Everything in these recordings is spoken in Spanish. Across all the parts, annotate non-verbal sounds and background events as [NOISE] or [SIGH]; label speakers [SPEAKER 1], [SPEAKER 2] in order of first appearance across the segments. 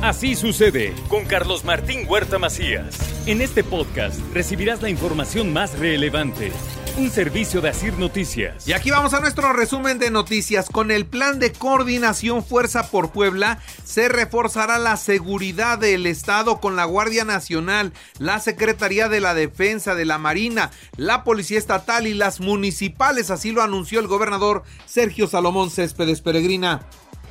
[SPEAKER 1] Así sucede con Carlos Martín Huerta Macías. En este podcast recibirás la información más relevante. Un servicio de Asir Noticias.
[SPEAKER 2] Y aquí vamos a nuestro resumen de noticias. Con el plan de coordinación Fuerza por Puebla, se reforzará la seguridad del Estado con la Guardia Nacional, la Secretaría de la Defensa de la Marina, la Policía Estatal y las municipales. Así lo anunció el gobernador Sergio Salomón Céspedes Peregrina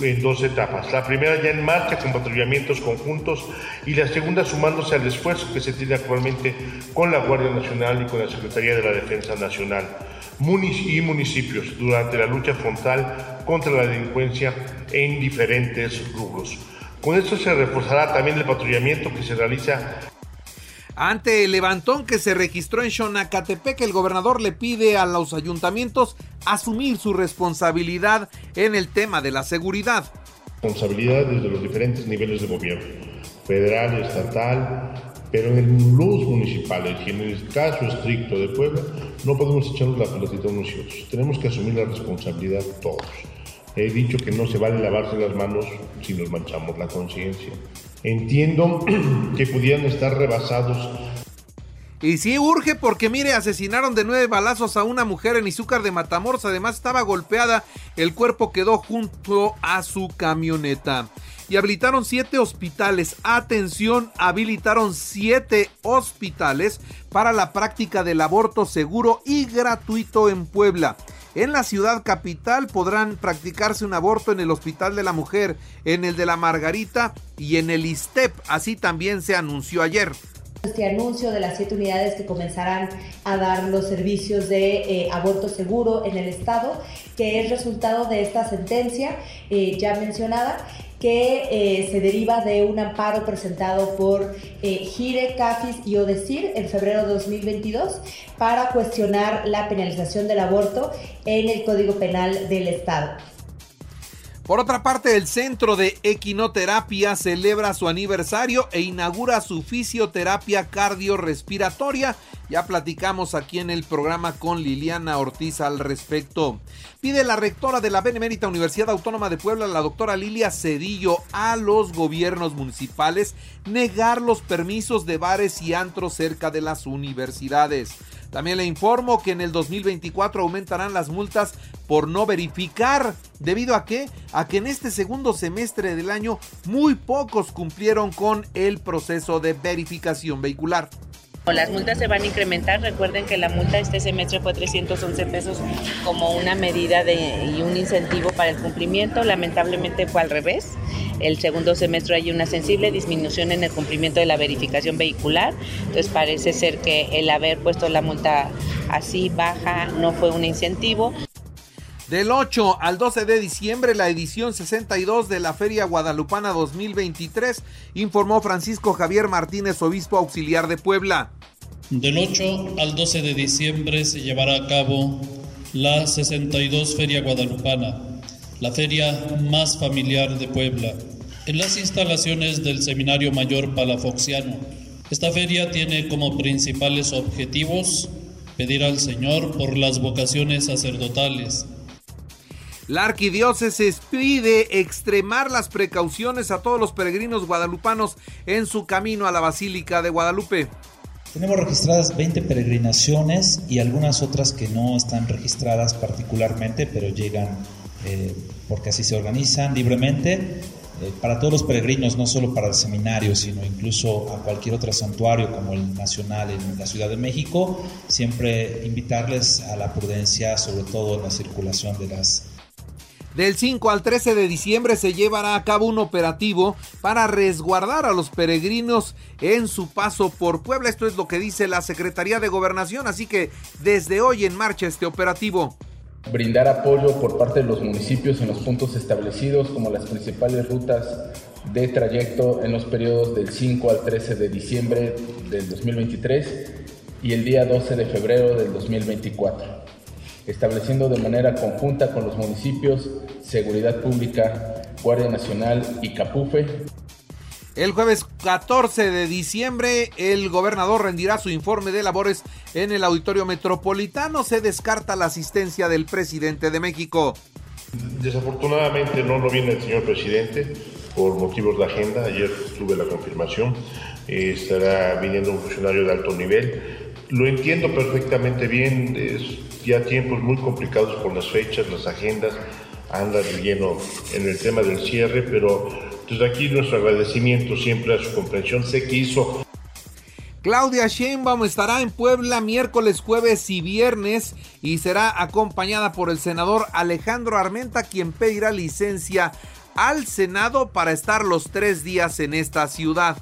[SPEAKER 3] en dos etapas. La primera ya en marcha con patrullamientos conjuntos y la segunda sumándose al esfuerzo que se tiene actualmente con la Guardia Nacional y con la Secretaría de la Defensa Nacional y municipios durante la lucha frontal contra la delincuencia en diferentes rubros. Con esto se reforzará también el patrullamiento que se realiza
[SPEAKER 2] ante el levantón que se registró en Xonacatepec, el gobernador le pide a los ayuntamientos asumir su responsabilidad en el tema de la seguridad.
[SPEAKER 3] Responsabilidad desde los diferentes niveles de gobierno, federal, estatal, pero en los municipales y en el caso estricto de Puebla, no podemos echarnos la pelotita unos y otros. Tenemos que asumir la responsabilidad todos. He dicho que no se vale lavarse las manos si nos manchamos la conciencia. Entiendo [CLEARS THROAT] que pudieran estar rebasados.
[SPEAKER 2] Y sí urge porque mire, asesinaron de nueve balazos a una mujer en Izúcar de Matamoros. Además estaba golpeada. El cuerpo quedó junto a su camioneta. Y habilitaron siete hospitales. Atención, habilitaron siete hospitales para la práctica del aborto seguro y gratuito en Puebla. En la ciudad capital podrán practicarse un aborto en el Hospital de la Mujer, en el de la Margarita y en el ISTEP. Así también se anunció ayer
[SPEAKER 4] este anuncio de las siete unidades que comenzarán a dar los servicios de eh, aborto seguro en el estado, que es resultado de esta sentencia eh, ya mencionada que eh, se deriva de un amparo presentado por eh, Gire, Cafis y Odesir en febrero de 2022 para cuestionar la penalización del aborto en el Código Penal del Estado.
[SPEAKER 2] Por otra parte, el Centro de Equinoterapia celebra su aniversario e inaugura su fisioterapia cardiorrespiratoria. Ya platicamos aquí en el programa con Liliana Ortiz al respecto. Pide la rectora de la Benemérita Universidad Autónoma de Puebla, la doctora Lilia Cedillo, a los gobiernos municipales negar los permisos de bares y antros cerca de las universidades. También le informo que en el 2024 aumentarán las multas por no verificar. ¿Debido a qué? A que en este segundo semestre del año muy pocos cumplieron con el proceso de verificación vehicular.
[SPEAKER 5] Las multas se van a incrementar. Recuerden que la multa este semestre fue 311 pesos como una medida de, y un incentivo para el cumplimiento. Lamentablemente fue al revés. El segundo semestre hay una sensible disminución en el cumplimiento de la verificación vehicular. Entonces parece ser que el haber puesto la multa así baja no fue un incentivo.
[SPEAKER 2] Del 8 al 12 de diciembre, la edición 62 de la Feria Guadalupana 2023, informó Francisco Javier Martínez, obispo auxiliar de Puebla.
[SPEAKER 6] Del 8 al 12 de diciembre se llevará a cabo la 62 Feria Guadalupana, la feria más familiar de Puebla, en las instalaciones del Seminario Mayor Palafoxiano. Esta feria tiene como principales objetivos pedir al Señor por las vocaciones sacerdotales,
[SPEAKER 2] la arquidiócesis pide extremar las precauciones a todos los peregrinos guadalupanos en su camino a la Basílica de Guadalupe.
[SPEAKER 7] Tenemos registradas 20 peregrinaciones y algunas otras que no están registradas particularmente, pero llegan eh, porque así se organizan libremente. Eh, para todos los peregrinos, no solo para el seminario, sino incluso a cualquier otro santuario como el Nacional en la Ciudad de México, siempre invitarles a la prudencia, sobre todo en la circulación de las
[SPEAKER 2] del 5 al 13 de diciembre se llevará a cabo un operativo para resguardar a los peregrinos en su paso por Puebla. Esto es lo que dice la Secretaría de Gobernación, así que desde hoy en marcha este operativo.
[SPEAKER 8] Brindar apoyo por parte de los municipios en los puntos establecidos como las principales rutas de trayecto en los periodos del 5 al 13 de diciembre del 2023 y el día 12 de febrero del 2024 estableciendo de manera conjunta con los municipios, Seguridad Pública, Guardia Nacional y Capufe.
[SPEAKER 2] El jueves 14 de diciembre, el gobernador rendirá su informe de labores en el Auditorio Metropolitano. Se descarta la asistencia del presidente de México.
[SPEAKER 3] Desafortunadamente no lo viene el señor presidente. por motivos de agenda. Ayer tuve la confirmación. Eh, estará viniendo un funcionario de alto nivel. Lo entiendo perfectamente bien. Es ya tiempos muy complicados por las fechas, las agendas. Anda lleno en el tema del cierre, pero desde aquí nuestro agradecimiento siempre a su comprensión. Sé que hizo
[SPEAKER 2] Claudia Sheinbaum estará en Puebla miércoles, jueves y viernes y será acompañada por el senador Alejandro Armenta, quien pedirá licencia al Senado para estar los tres días en esta ciudad.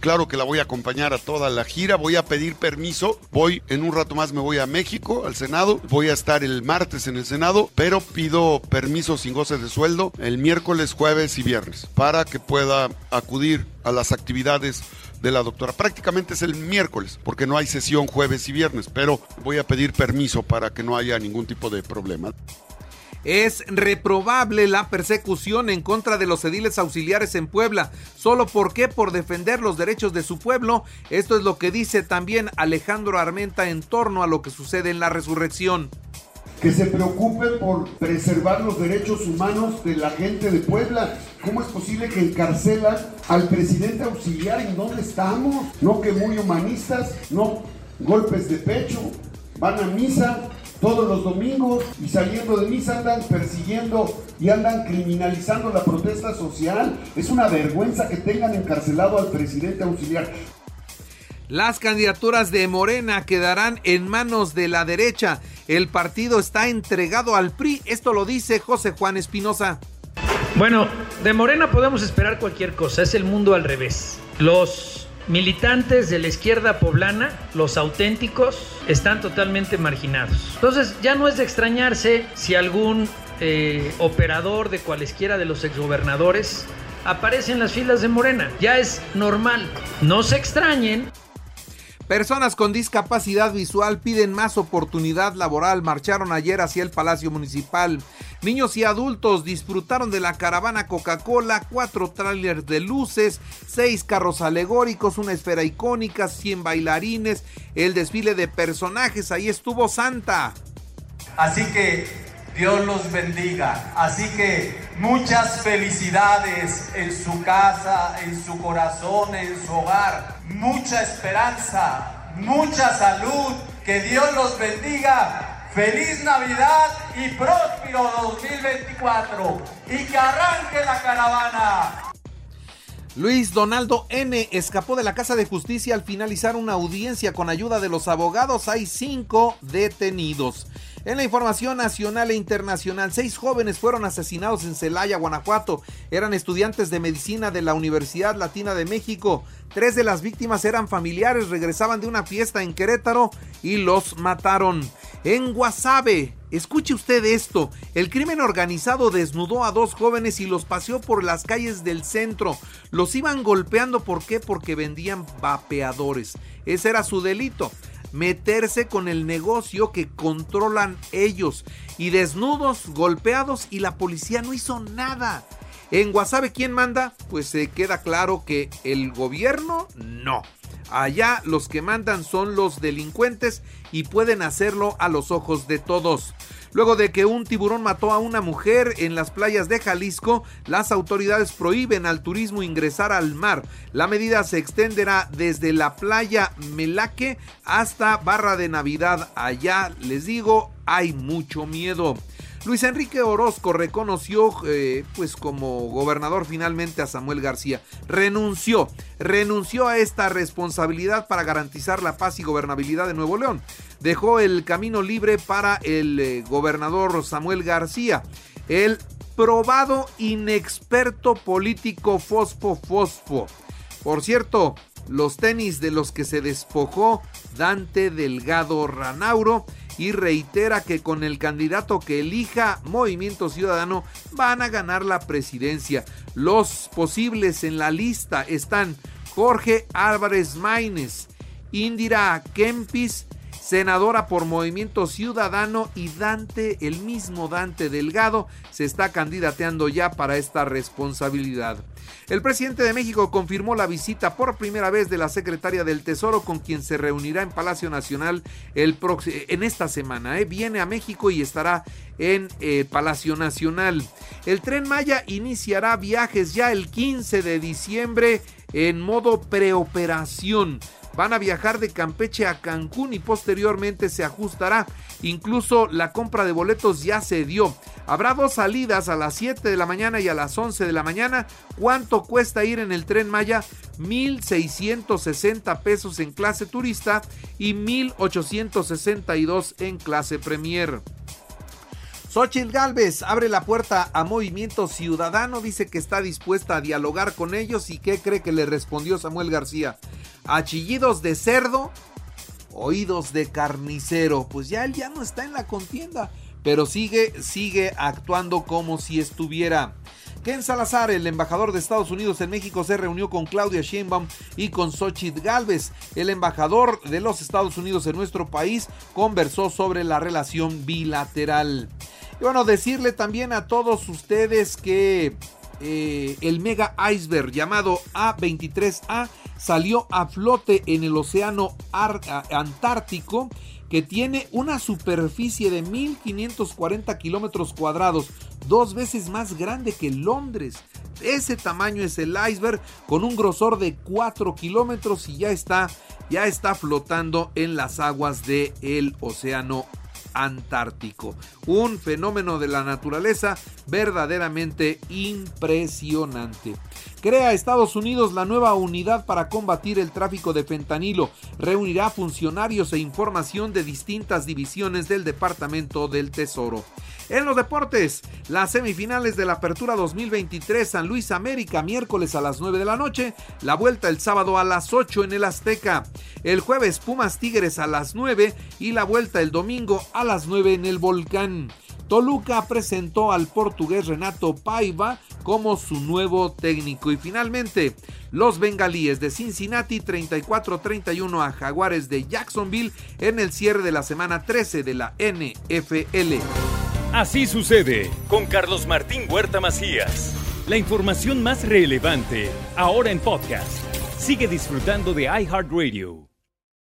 [SPEAKER 9] Claro que la voy a acompañar a toda la gira, voy a pedir permiso, voy en un rato más me voy a México, al Senado, voy a estar el martes en el Senado, pero pido permiso sin goce de sueldo el miércoles, jueves y viernes para que pueda acudir a las actividades de la doctora. Prácticamente es el miércoles, porque no hay sesión jueves y viernes, pero voy a pedir permiso para que no haya ningún tipo de problema.
[SPEAKER 2] Es reprobable la persecución en contra de los ediles auxiliares en Puebla, solo porque por defender los derechos de su pueblo. Esto es lo que dice también Alejandro Armenta en torno a lo que sucede en la resurrección
[SPEAKER 10] que se preocupen por preservar los derechos humanos de la gente de Puebla. ¿Cómo es posible que encarcelan al presidente auxiliar? ¿En dónde estamos? No que muy humanistas, no golpes de pecho, van a misa todos los domingos y saliendo de misa andan persiguiendo y andan criminalizando la protesta social. Es una vergüenza que tengan encarcelado al presidente auxiliar.
[SPEAKER 2] Las candidaturas de Morena quedarán en manos de la derecha. El partido está entregado al PRI. Esto lo dice José Juan Espinosa.
[SPEAKER 11] Bueno, de Morena podemos esperar cualquier cosa. Es el mundo al revés. Los militantes de la izquierda poblana, los auténticos, están totalmente marginados. Entonces ya no es de extrañarse si algún eh, operador de cualesquiera de los exgobernadores aparece en las filas de Morena. Ya es normal. No se extrañen
[SPEAKER 2] Personas con discapacidad visual piden más oportunidad laboral. Marcharon ayer hacia el Palacio Municipal. Niños y adultos disfrutaron de la caravana Coca-Cola, cuatro trailers de luces, seis carros alegóricos, una esfera icónica, 100 bailarines, el desfile de personajes. Ahí estuvo Santa.
[SPEAKER 12] Así que Dios los bendiga. Así que muchas felicidades en su casa, en su corazón, en su hogar. Mucha esperanza, mucha salud. Que Dios los bendiga. Feliz Navidad y próspero 2024. Y que arranque la caravana.
[SPEAKER 2] Luis Donaldo N. escapó de la Casa de Justicia al finalizar una audiencia con ayuda de los abogados. Hay cinco detenidos. En la información nacional e internacional, seis jóvenes fueron asesinados en Celaya, Guanajuato. Eran estudiantes de medicina de la Universidad Latina de México. Tres de las víctimas eran familiares, regresaban de una fiesta en Querétaro y los mataron. En Guasave, escuche usted esto, el crimen organizado desnudó a dos jóvenes y los paseó por las calles del centro. Los iban golpeando, ¿por qué? Porque vendían vapeadores. Ese era su delito meterse con el negocio que controlan ellos. Y desnudos, golpeados y la policía no hizo nada. En Guasave, ¿quién manda? Pues se queda claro que el gobierno no. Allá los que mandan son los delincuentes y pueden hacerlo a los ojos de todos. Luego de que un tiburón mató a una mujer en las playas de Jalisco, las autoridades prohíben al turismo ingresar al mar. La medida se extenderá desde la playa Melaque hasta Barra de Navidad. Allá, les digo, hay mucho miedo. Luis Enrique Orozco reconoció eh, pues como gobernador finalmente a Samuel García. Renunció, renunció a esta responsabilidad para garantizar la paz y gobernabilidad de Nuevo León. Dejó el camino libre para el eh, gobernador Samuel García. El probado inexperto político Fosfo Fosfo. Por cierto, los tenis de los que se despojó Dante Delgado Ranauro y reitera que con el candidato que elija Movimiento Ciudadano van a ganar la presidencia. Los posibles en la lista están Jorge Álvarez Maínez, Indira Kempis, senadora por Movimiento Ciudadano y Dante, el mismo Dante Delgado, se está candidateando ya para esta responsabilidad. El presidente de México confirmó la visita por primera vez de la secretaria del Tesoro con quien se reunirá en Palacio Nacional el en esta semana. ¿eh? Viene a México y estará en eh, Palacio Nacional. El tren Maya iniciará viajes ya el 15 de diciembre en modo preoperación. Van a viajar de Campeche a Cancún y posteriormente se ajustará. Incluso la compra de boletos ya se dio. Habrá dos salidas a las 7 de la mañana y a las 11 de la mañana. ¿Cuánto cuesta ir en el tren Maya? 1.660 pesos en clase turista y 1.862 en clase premier. Xochitl Galvez abre la puerta a Movimiento Ciudadano, dice que está dispuesta a dialogar con ellos y qué cree que le respondió Samuel García. Achillidos de cerdo, oídos de carnicero. Pues ya él ya no está en la contienda, pero sigue, sigue actuando como si estuviera. Ken Salazar, el embajador de Estados Unidos en México, se reunió con Claudia Sheinbaum y con Xochitl Galvez. El embajador de los Estados Unidos en nuestro país conversó sobre la relación bilateral. Y bueno, decirle también a todos ustedes que eh, el mega iceberg llamado A23A salió a flote en el océano Antártico que tiene una superficie de 1540 kilómetros cuadrados, dos veces más grande que Londres. Ese tamaño es el iceberg con un grosor de 4 kilómetros y ya está, ya está flotando en las aguas del océano Antártico. Un fenómeno de la naturaleza verdaderamente impresionante. Crea Estados Unidos la nueva unidad para combatir el tráfico de fentanilo. Reunirá funcionarios e información de distintas divisiones del Departamento del Tesoro. En los deportes, las semifinales de la Apertura 2023 San Luis América, miércoles a las 9 de la noche, la vuelta el sábado a las 8 en el Azteca, el jueves Pumas Tigres a las 9 y la vuelta el domingo a las 9 en el Volcán. Toluca presentó al portugués Renato Paiva como su nuevo técnico. Y finalmente, los bengalíes de Cincinnati 34-31 a Jaguares de Jacksonville en el cierre de la semana 13 de la NFL.
[SPEAKER 1] Así sucede con Carlos Martín Huerta Macías. La información más relevante ahora en podcast. Sigue disfrutando de iHeartRadio.